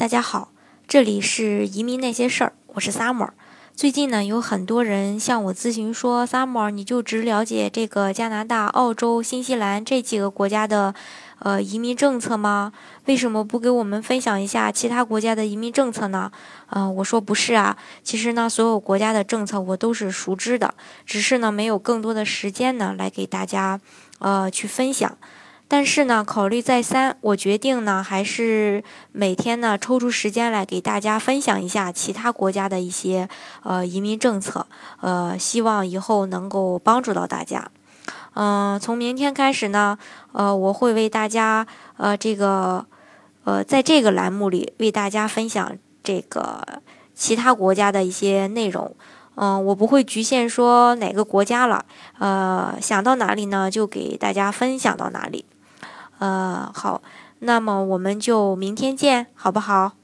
大家好，这里是移民那些事儿，我是 Summer。最近呢，有很多人向我咨询说，Summer，你就只了解这个加拿大、澳洲、新西兰这几个国家的呃移民政策吗？为什么不给我们分享一下其他国家的移民政策呢？嗯，我说不是啊，其实呢，所有国家的政策我都是熟知的，只是呢，没有更多的时间呢来给大家呃去分享。但是呢，考虑再三，我决定呢，还是每天呢抽出时间来给大家分享一下其他国家的一些呃移民政策，呃，希望以后能够帮助到大家。嗯，从明天开始呢，呃，我会为大家呃这个呃在这个栏目里为大家分享这个其他国家的一些内容。嗯，我不会局限说哪个国家了，呃，想到哪里呢就给大家分享到哪里。呃，好，那么我们就明天见，好不好？